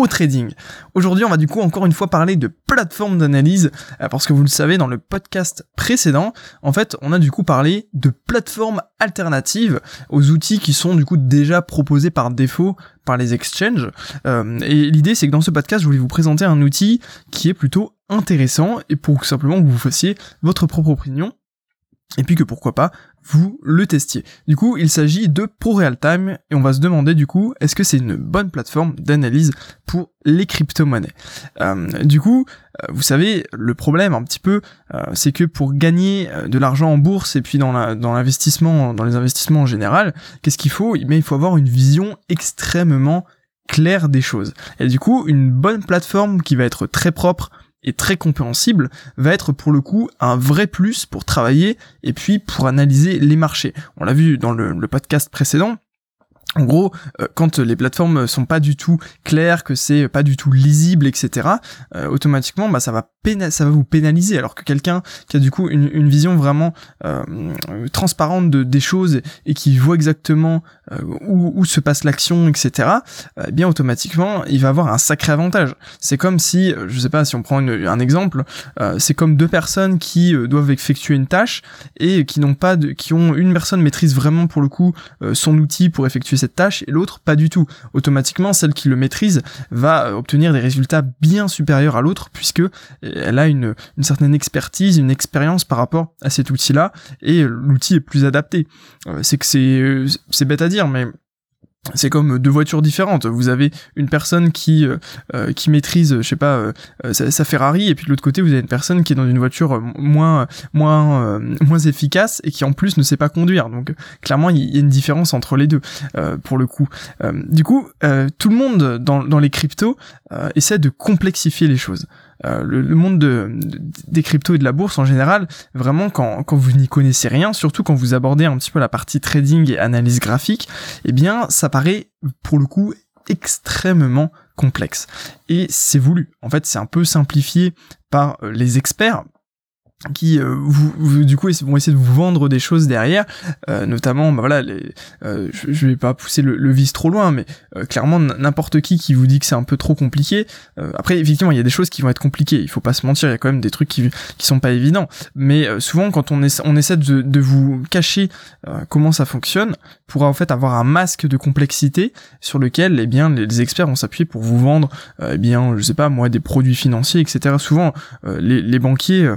au trading. Aujourd'hui, on va du coup encore une fois parler de plateforme d'analyse euh, parce que vous le savez dans le podcast précédent, en fait, on a du coup parlé de plateformes alternatives aux outils qui sont du coup déjà proposés par défaut par les exchanges. Euh, et l'idée, c'est que dans ce podcast, je voulais vous présenter un outil qui est plutôt intéressant et pour simplement que vous fassiez votre propre opinion et puis que pourquoi pas vous le testiez. Du coup, il s'agit de ProRealTime et on va se demander du coup, est-ce que c'est une bonne plateforme d'analyse pour les crypto-monnaies? Euh, Du coup, euh, vous savez, le problème un petit peu, euh, c'est que pour gagner de l'argent en bourse et puis dans l'investissement, dans, les investissements en général, qu'est-ce qu'il faut? Mais il faut avoir une vision extrêmement claire des choses. Et du coup, une bonne plateforme qui va être très propre, et très compréhensible va être pour le coup un vrai plus pour travailler et puis pour analyser les marchés. On l'a vu dans le, podcast précédent, en gros, euh, quand les plateformes sont pas du tout claires, que c'est pas du tout lisible, etc., euh, automatiquement, bah, ça va ça va vous pénaliser. Alors que quelqu'un qui a du coup une, une vision vraiment euh, transparente de, des choses et qui voit exactement où, où, se passe l'action, etc., eh bien automatiquement, il va avoir un sacré avantage. C'est comme si, je sais pas, si on prend un exemple, c'est comme deux personnes qui doivent effectuer une tâche et qui n'ont pas de, qui ont une personne maîtrise vraiment pour le coup son outil pour effectuer cette tâche et l'autre pas du tout. Automatiquement, celle qui le maîtrise va euh, obtenir des résultats bien supérieurs à l'autre puisque euh, elle a une, certaine expertise, une expérience par rapport à cet outil-là et l'outil est plus adapté. Euh, c'est que c'est bête à dire mais c'est comme deux voitures différentes. Vous avez une personne qui euh, euh, qui maîtrise, je sais pas, euh, sa, Ferrari, et puis de l'autre côté vous avez une personne qui est dans une voiture moins moins moins efficace et qui en plus ne sait pas conduire. Donc clairement il y a une différence entre les deux pour le coup. du coup, tout le monde dans dans les cryptos essaie de complexifier les choses. Euh, le, monde de, des cryptos et de la bourse en général, vraiment quand, quand vous n'y connaissez rien, surtout quand vous abordez un petit peu la partie trading et analyse graphique, eh bien ça paraît pour le coup extrêmement complexe. Et c'est voulu. En fait, c'est un peu simplifié par euh, les experts qui euh, vous, du coup vont essayer de vous vendre des choses derrière euh, notamment bah voilà les, euh, je, vais pas pousser le, le vice trop loin mais clairement n'importe qui qui vous dit que c'est un peu trop compliqué après effectivement il y a des choses qui vont être compliquées il faut pas se mentir il y a quand même des trucs qui qui sont pas évidents mais souvent quand on, essaie, on essaie de, de vous cacher comment ça fonctionne pour en fait avoir un masque de complexité sur lequel eh bien les, experts vont s'appuyer pour vous vendre eh bien je sais pas moi des produits financiers etc souvent les, les banquiers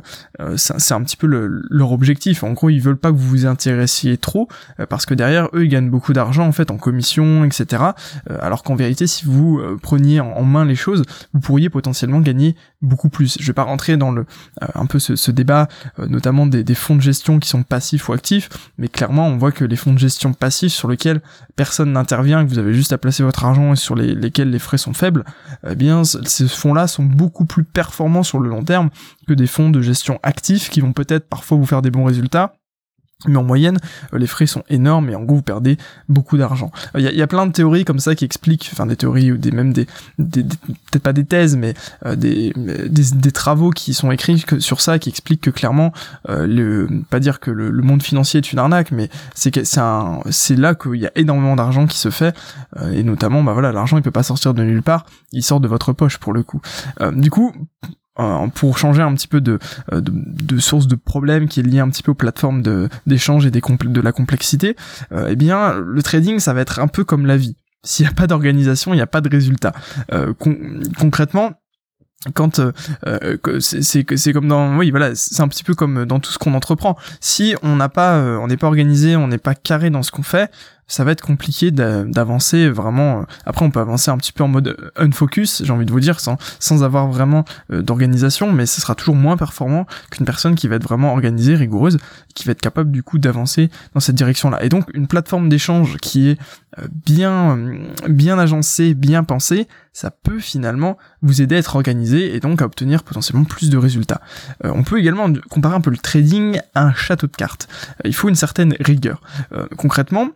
euh, c'est un petit peu leur objectif. En gros, ils veulent pas que vous vous intéressiez trop euh, parce que derrière eux, ils gagnent beaucoup d'argent en fait en commission, etc. Euh, alors qu'en vérité, si vous preniez en, main les choses, vous pourriez potentiellement gagner beaucoup plus. Je vais pas rentrer dans le un peu ce, débat, notamment des, fonds de gestion qui sont passifs ou actifs, mais clairement, on voit que les fonds de gestion passifs sur lesquels personne n'intervient, que vous avez juste à placer votre argent et sur lesquels les frais sont faibles, eh bien, ces fonds-là sont beaucoup plus performants sur le long terme des fonds de gestion actifs qui vont peut-être parfois vous faire des bons résultats, mais en moyenne, euh, les frais sont énormes et en gros vous perdez beaucoup d'argent. Il y, a, plein de théories comme ça qui expliquent, enfin des théories ou des même des, peut-être pas des thèses, mais euh, des, des, travaux qui sont écrits sur ça qui expliquent que clairement, euh, le, pas dire que le, monde financier est une arnaque, mais c'est c'est là qu'il y a énormément d'argent qui se fait et notamment bah voilà l'argent il peut pas sortir de nulle part, il sort de votre poche pour le coup. du coup euh, pour changer un petit peu de, euh, de, de, source de problème qui est lié un petit peu aux plateformes d'échange et des de la complexité, euh, eh bien le trading ça va être un peu comme la vie. S'il n'y a pas d'organisation, il n'y a pas de résultat. concrètement, quand euh, c'est c'est comme dans oui voilà c'est un petit peu comme dans tout ce qu'on entreprend si on n'a pas on n'est pas organisé on n'est pas carré dans ce qu'on fait ça va être compliqué d'avancer vraiment. Euh, après, on peut avancer un petit peu en mode euh, unfocus, j'ai envie de vous dire, sans, sans avoir vraiment euh, d'organisation, mais ce sera toujours moins performant qu'une personne qui va être vraiment organisée, rigoureuse, qui va être capable du coup d'avancer dans cette direction-là. Et donc, une plateforme d'échange qui est bien, bien agencée, bien pensée, ça peut finalement vous aider à être organisé et donc à obtenir potentiellement plus de résultats. on peut également comparer un peu le trading à un château de cartes. il faut une certaine rigueur. concrètement,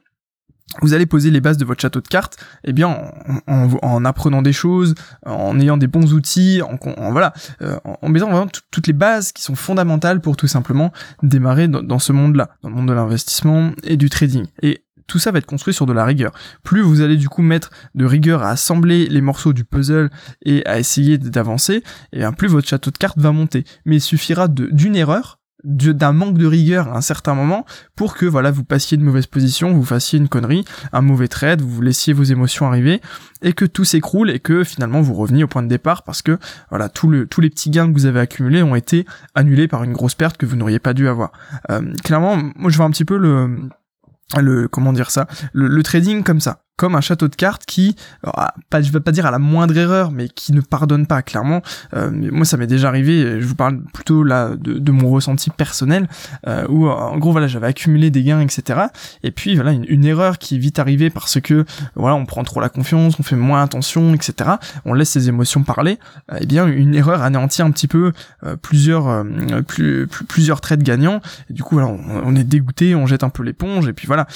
vous allez poser les bases de votre château de cartes, eh bien en, apprenant des choses, en ayant des bons outils, en, voilà, euh, en, mettant vraiment toutes les bases qui sont fondamentales pour tout simplement démarrer dans, dans ce monde-là, dans le monde de l'investissement et du trading. Et tout ça va être construit sur de la rigueur. Plus vous allez du coup mettre de rigueur à assembler les morceaux du puzzle et à essayer d'avancer, et bien plus votre château de cartes va monter. Mais il suffira d'une erreur d'un manque de rigueur à un certain moment pour que voilà vous passiez de mauvaise position, vous fassiez une connerie, un mauvais trade, vous laissiez vos émotions arriver et que tout s'écroule et que finalement vous reveniez au point de départ parce que voilà tous les petits gains que vous avez accumulés ont été annulés par une grosse perte que vous n'auriez pas dû avoir. Euh, clairement, moi je vois un petit peu le le comment dire ça le trading comme ça comme un château de cartes qui, pas, je vais pas dire à la moindre erreur, mais qui ne pardonne pas clairement. Euh, moi, ça m'est déjà arrivé. Je vous parle plutôt là de, mon ressenti personnel, euh, où en gros voilà, j'avais accumulé des gains, etc. Et puis voilà, une, erreur qui est vite arrivée parce que voilà, on prend trop la confiance, on fait moins attention, etc. On laisse ses émotions parler. Euh, eh bien, une erreur anéantit un petit peu euh, plusieurs, euh, plus, plusieurs traits gagnants. Et du coup, voilà, on est dégoûté, on jette un peu l'éponge. Et puis voilà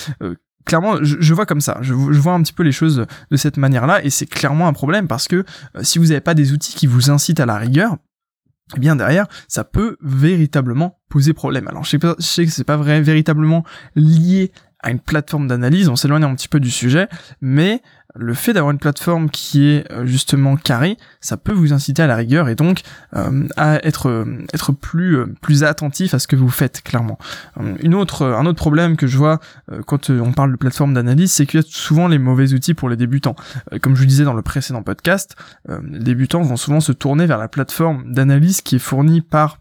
clairement, je, vois comme ça. Je, vois un petit peu les choses de cette manière-là, et c'est clairement un problème parce que euh, si vous n'avez pas des outils qui vous incitent à la rigueur, eh bien derrière, ça peut véritablement poser problème. Alors je sais, pas, je sais que c'est pas vrai, véritablement lié à une plateforme d'analyse, on s'éloigne un petit peu du sujet, mais le fait d'avoir une plateforme qui est euh, justement carrée, ça peut vous inciter à la rigueur et donc euh, à être euh, être plus plus attentif à ce que vous faites clairement. une autre un autre problème que je vois quand on parle de plateforme d'analyse, c'est qu'il y a souvent les mauvais outils pour les débutants. comme je vous disais dans le précédent podcast, les débutants vont souvent se tourner vers la plateforme d'analyse qui est fournie par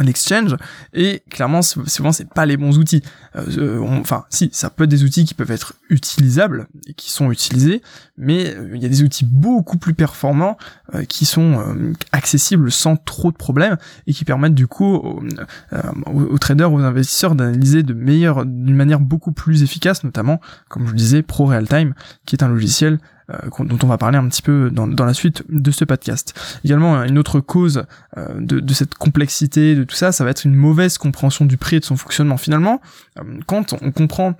l'exchange et clairement souvent c'est pas les bons outils. Euh, enfin si ça peut être des outils qui peuvent être utilisables et qui sont utilisés mais euh, il y a des outils beaucoup plus performants euh, qui sont accessibles sans trop de problèmes et qui permettent du coup aux, aux traders aux investisseurs d'analyser de meilleure d'une manière beaucoup plus efficace notamment comme je vous disais Pro Realtime qui est un logiciel euh, dont on va parler un petit peu dans, dans, la suite de ce podcast. Également, une autre cause euh, de, de, cette complexité, de tout ça, ça va être une mauvaise compréhension du prix et de son fonctionnement. Finalement, euh, quand on comprend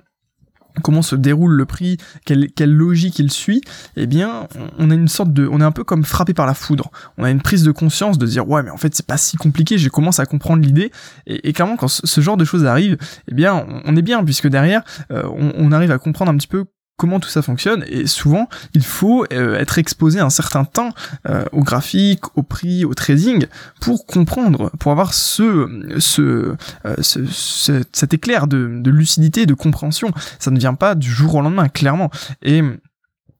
comment se déroule le prix, quelle, quelle logique il suit, eh bien, on a une sorte de, on est un peu comme frappé par la foudre. On a une prise de conscience de dire ouais, mais en fait c'est pas si compliqué. Je commence à comprendre l'idée et, et, clairement quand ce, genre de choses arrive, eh bien, on, est bien puisque derrière, on, on, arrive à comprendre un petit peu comment tout ça fonctionne et souvent il faut euh, être exposé un certain temps euh, au graphique, au prix, au trading pour comprendre, pour avoir ce, ce, euh, cet éclair de, de lucidité, de compréhension. Ça ne vient pas du jour au lendemain, clairement. Et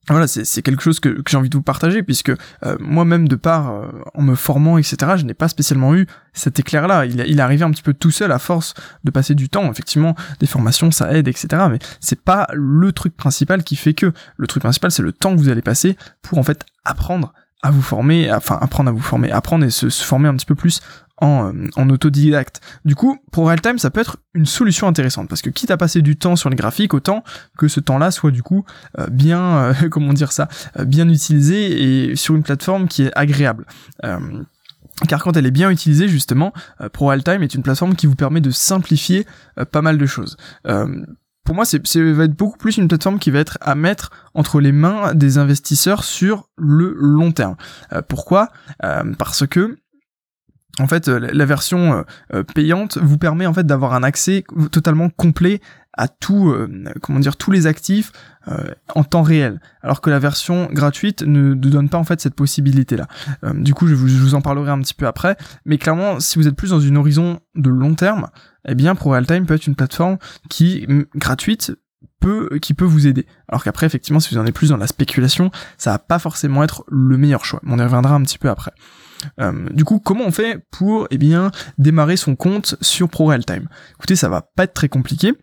voilà, c'est quelque chose que, que j'ai envie de vous partager, puisque euh, moi-même, de part, euh, en me formant, etc., je n'ai pas spécialement eu cet éclair-là. Il, il est arrivé un petit peu tout seul à force de passer du temps. Effectivement, des formations, ça aide, etc., mais c'est pas le truc principal qui fait que. Le truc principal, c'est le temps que vous allez passer pour, en fait, apprendre à vous former, enfin apprendre à vous former, apprendre et se, se former un petit peu plus en, euh, en autodidacte. Du coup, pour Realtime, ça peut être une solution intéressante parce que quitte à passer du temps sur les graphiques, autant que ce temps-là soit du coup euh, bien, euh, comment dire ça, bien utilisé et sur une plateforme qui est agréable. car quand elle est bien utilisée, justement, Pro Realtime est une plateforme qui vous permet de simplifier pas mal de choses pour moi, c'est va être beaucoup plus une plateforme qui va être à mettre entre les mains des investisseurs sur le long terme. pourquoi? Parce que en fait, euh, la version euh, euh, payante vous permet en fait d'avoir un accès totalement complet à tout, comment dire, tous les actifs en temps réel, alors que la version gratuite ne, donne pas en fait cette possibilité-là. du coup, je vous, en parlerai un petit peu après, mais clairement, si vous êtes plus dans une horizon de long terme, eh bien, ProRealTime peut être une plateforme qui gratuite peut, qui peut vous aider. Alors qu'après, effectivement, si vous en êtes plus dans la spéculation, ça va pas forcément être le meilleur choix. On y reviendra un petit peu après. Euh, du coup, comment on fait pour eh bien démarrer son compte sur ProRealTime? Écoutez, ça va pas être très compliqué.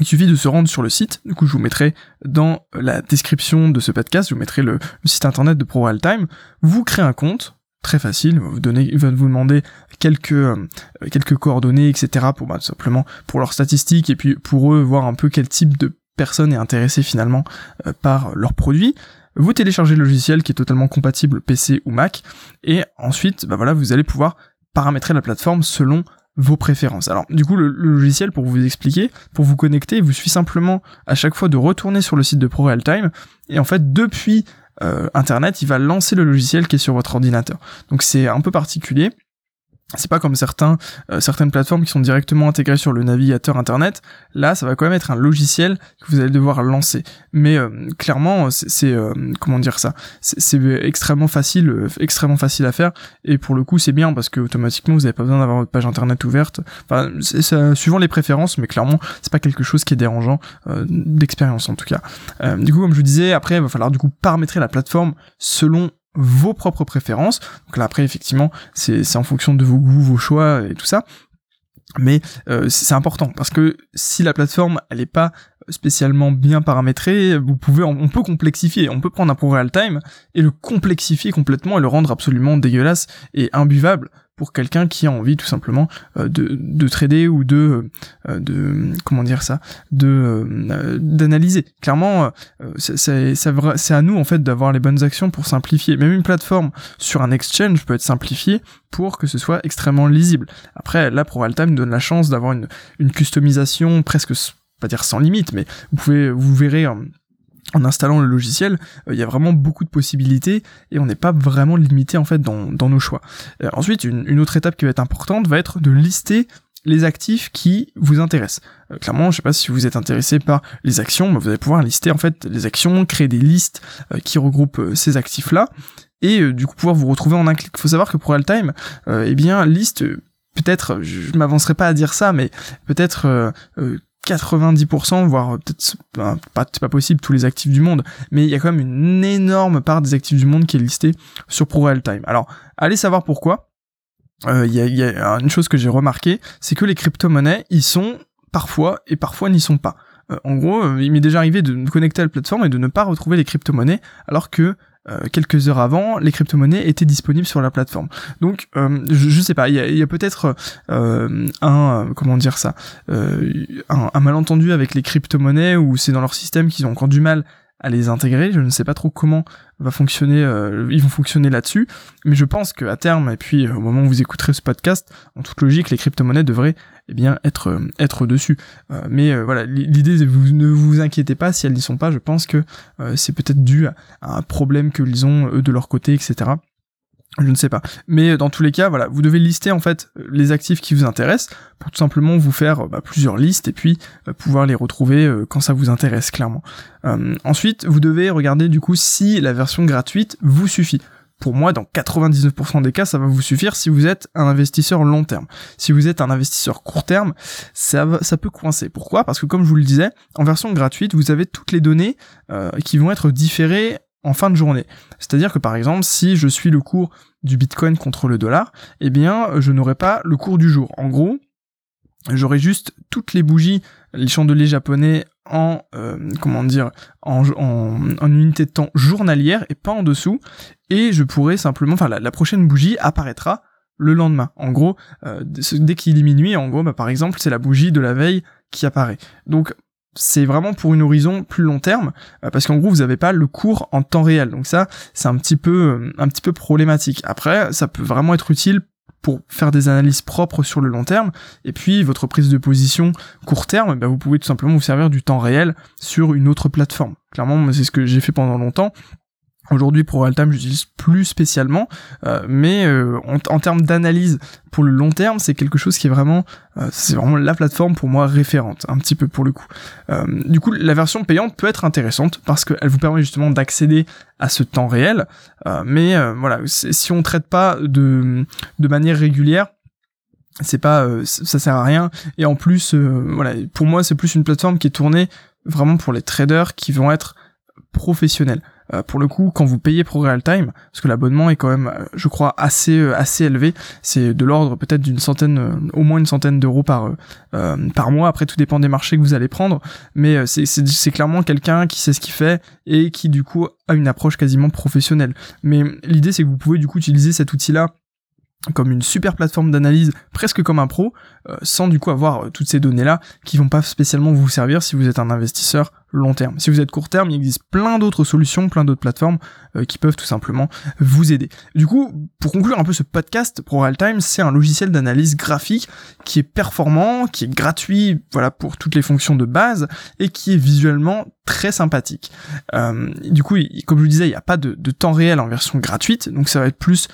Il suffit de se rendre sur le site. Du coup, je vous mettrai dans la description de ce podcast, je vous mettrai le, site internet de ProRealTime. Vous créez un compte, très facile. Vous donner, il va vous demander quelques euh, quelques coordonnées, etc. pour bah, simplement pour leurs statistiques et puis pour eux voir un peu quel type de personne est intéressée finalement euh, par leurs produits vous téléchargez le logiciel qui est totalement compatible PC ou Mac, et ensuite, bah voilà, vous allez pouvoir paramétrer la plateforme selon vos préférences. Alors du coup le, logiciel pour vous expliquer, pour vous connecter, il vous suffit simplement à chaque fois de retourner sur le site de ProRealTime et en fait depuis euh, Internet, il va lancer le logiciel qui est sur votre ordinateur. Donc c'est un peu particulier c'est pas comme certains euh, certaines plateformes qui sont directement intégrées sur le navigateur internet. Là ça va quand même être un logiciel que vous allez devoir lancer. Mais euh, clairement c'est euh, comment dire ça? C'est extrêmement facile extrêmement facile à faire. Et pour le coup c'est bien parce que automatiquement vous avez pas besoin d'avoir votre page internet ouverte. Enfin c'est suivant les préférences mais clairement c'est pas quelque chose qui est dérangeant d'expérience en tout cas. Du coup comme je vous disais après il va falloir du coup paramétrer la plateforme selon vos propres préférences. Donc là après effectivement c'est en fonction de vos goûts, vos choix et tout ça. Mais euh, c'est important parce que si la plateforme elle est pas spécialement bien paramétrée, vous pouvez on peut complexifier, on peut prendre un pro real time et le complexifier complètement et le rendre absolument dégueulasse et imbuvable pour quelqu'un qui a envie tout simplement euh, de, de trader ou de euh, de comment dire ça de euh, d'analyser. Clairement c'est c'est à nous en fait d'avoir les bonnes actions pour simplifier. Même une plateforme sur un exchange peut être simplifiée pour que ce soit extrêmement lisible. Après là ProAltime donne la chance d'avoir une une customisation presque pas dire sans limite mais vous pouvez vous verrez en installant le logiciel, euh, il y a vraiment beaucoup de possibilités et on n'est pas vraiment limité en fait dans, nos choix. Euh, ensuite, une, autre étape qui va être importante va être de lister les actifs qui vous intéressent. Euh, clairement, je sais pas si vous êtes intéressé par les actions, mais vous allez pouvoir lister en fait les actions, créer des listes qui regroupent ces actifs-là et du coup pouvoir vous retrouver en un clic. Il faut savoir que pour Altime, eh bien liste peut-être, je, je m'avancerai pas à dire ça, mais peut-être 90%, voire peut-être pas, pas possible tous les actifs du monde, mais il y a quand même une énorme part des actifs du monde qui est listée sur Pro Time. Alors, allez savoir pourquoi. Euh, il y, a, une chose que j'ai remarqué, c'est que les crypto-monnaies, ils sont parfois et parfois n'y sont pas. Euh, en gros, euh, il m'est déjà arrivé de me connecter à la plateforme et de ne pas retrouver les crypto-monnaies, alors que quelques heures avant, les crypto-monnaies étaient disponibles sur la plateforme. Donc, euh, je, sais pas, il y a, peut-être euh, un, comment dire ça, un, un, malentendu avec les crypto-monnaies ou c'est dans leur système qu'ils ont encore du mal à les intégrer. Je ne sais pas trop comment va fonctionner, euh, ils vont fonctionner là-dessus, mais je pense qu'à terme, et puis euh, au moment où vous écouterez ce podcast, en toute logique, les crypto-monnaies devraient eh bien être euh, être dessus. mais voilà, l'idée, vous ne vous inquiétez pas si elles n'y sont pas. Je pense que c'est peut-être dû à, un problème qu'ils ont eux de leur côté, etc. Je ne sais pas. Mais dans tous les cas, voilà, vous devez lister en fait les actifs qui vous intéressent pour tout simplement vous faire bah, plusieurs listes et puis euh, pouvoir les retrouver euh, quand ça vous intéresse clairement. Euh, ensuite, vous devez regarder du coup si la version gratuite vous suffit. Pour moi, dans 99% des cas, ça va vous suffire si vous êtes un investisseur long terme. Si vous êtes un investisseur court terme, ça, ça peut coincer. Pourquoi? Parce que comme je vous le disais, en version gratuite, vous avez toutes les données qui vont être différées en fin de journée. C'est-à-dire que par exemple, si je suis le cours du Bitcoin contre le dollar, eh bien, je n'aurai pas le cours du jour. En gros, j'aurai juste toutes les bougies, les chandeliers japonais en euh, comment dire en, en, unité de temps journalière et pas en dessous et je pourrai simplement enfin la, prochaine bougie apparaîtra le lendemain en gros euh, dès qu'il est en gros bah, par exemple c'est la bougie de la veille qui apparaît donc c'est vraiment pour une horizon plus long terme euh, parce qu'en gros vous n'avez pas le cours en temps réel. Donc ça c'est un petit peu euh, un petit peu problématique. Après ça peut vraiment être utile pour faire des analyses propres sur le long terme. Et puis votre prise de position court terme bah, vous pouvez tout simplement vous servir du temps réel sur une autre plateforme. Clairement c'est ce que j'ai fait pendant longtemps Aujourd'hui, pour Altam, j'utilise plus spécialement, euh, mais euh, en, termes d'analyse pour le long terme, c'est quelque chose qui est vraiment, euh, c'est vraiment la plateforme pour moi référente, un petit peu pour le coup. du coup, la version payante peut être intéressante parce qu'elle vous permet justement d'accéder à ce temps réel, mais voilà, si on traite pas de de manière régulière, c'est pas, ça sert à rien. Et en plus, voilà, pour moi, c'est plus une plateforme qui est tournée vraiment pour les traders qui vont être professionnels. Euh, pour le coup, quand vous payez pour Real Time, parce que l'abonnement est quand même, euh, je crois, assez euh, assez élevé, c'est de l'ordre peut-être d'une centaine, au moins une centaine d'euros par par mois. Après, tout dépend des marchés que vous allez prendre, mais c'est c'est clairement quelqu'un qui sait ce qu'il fait et qui du coup a une approche quasiment professionnelle. Mais l'idée, c'est que vous pouvez du coup utiliser cet outil-là comme une super plateforme d'analyse, presque comme un pro, euh, sans du coup avoir euh, toutes ces données-là qui vont pas spécialement vous servir si vous êtes un investisseur long terme. Si vous êtes court terme, il existe plein d'autres solutions, plein d'autres plateformes euh, qui peuvent tout simplement vous aider. Du coup, pour conclure un peu ce podcast, ProRealTime, c'est un logiciel d'analyse graphique qui est performant, qui est gratuit, voilà, pour toutes les fonctions de base et qui est visuellement très sympathique. du coup, comme je vous disais, il n'y a pas de temps réel en version gratuite, donc ça va être plus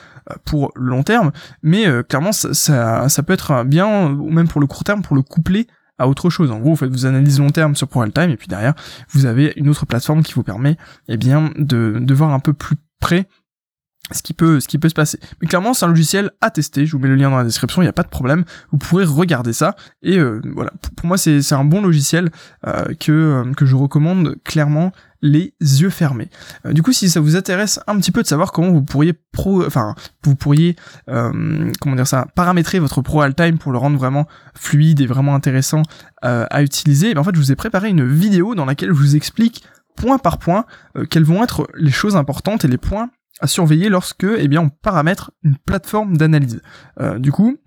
pour le long terme, mais euh, clairement ça, ça, peut être bien, ou même pour le court terme, pour le coupler à autre chose. En gros, vous faites vos analyses long terme sur ProRealTime et puis derrière, vous avez une autre plateforme qui vous permet, eh bien, de, de voir un peu plus près ce qui peut ce qui peut se passer. Mais clairement, c'est un logiciel à tester. Je vous mets le lien dans la description. Il n'y a pas de problème. Vous pourrez regarder ça. Et euh, voilà. Pour, moi, c'est un bon logiciel euh, que que je recommande clairement les yeux fermés. Euh, du coup, si ça vous intéresse un petit peu de savoir comment vous pourriez pro, enfin, vous pourriez, euh, comment dire ça, paramétrer votre Pro Time pour le rendre vraiment fluide et vraiment intéressant euh, à utiliser, ben, en fait, je vous ai préparé une vidéo dans laquelle je vous explique point par point quelles vont être les choses importantes et les points à surveiller lorsque, eh bien, on paramètre une plateforme d'analyse. du coup,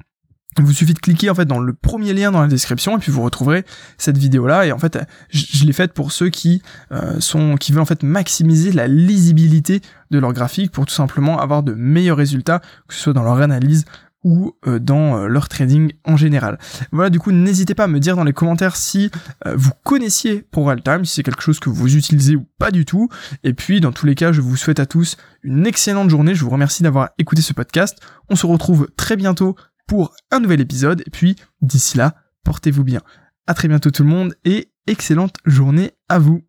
il vous suffit de cliquer en fait dans le premier lien dans la description et puis vous retrouverez cette vidéo là et en fait je, l'ai faite pour ceux qui euh, sont qui veulent en fait maximiser la lisibilité de leur graphique pour tout simplement avoir de meilleurs résultats que ce soit dans leur analyse ou euh, dans euh, leur trading en général. Voilà, du coup, n'hésitez pas à me dire dans les commentaires si vous connaissiez ProRealTime, si c'est quelque chose que vous utilisez ou pas du tout. Et puis, dans tous les cas, je vous souhaite à tous une excellente journée. Je vous remercie d'avoir écouté ce podcast. On se retrouve très bientôt pour un nouvel épisode. Et puis, d'ici là, portez-vous bien. À très bientôt tout le monde et excellente journée à vous.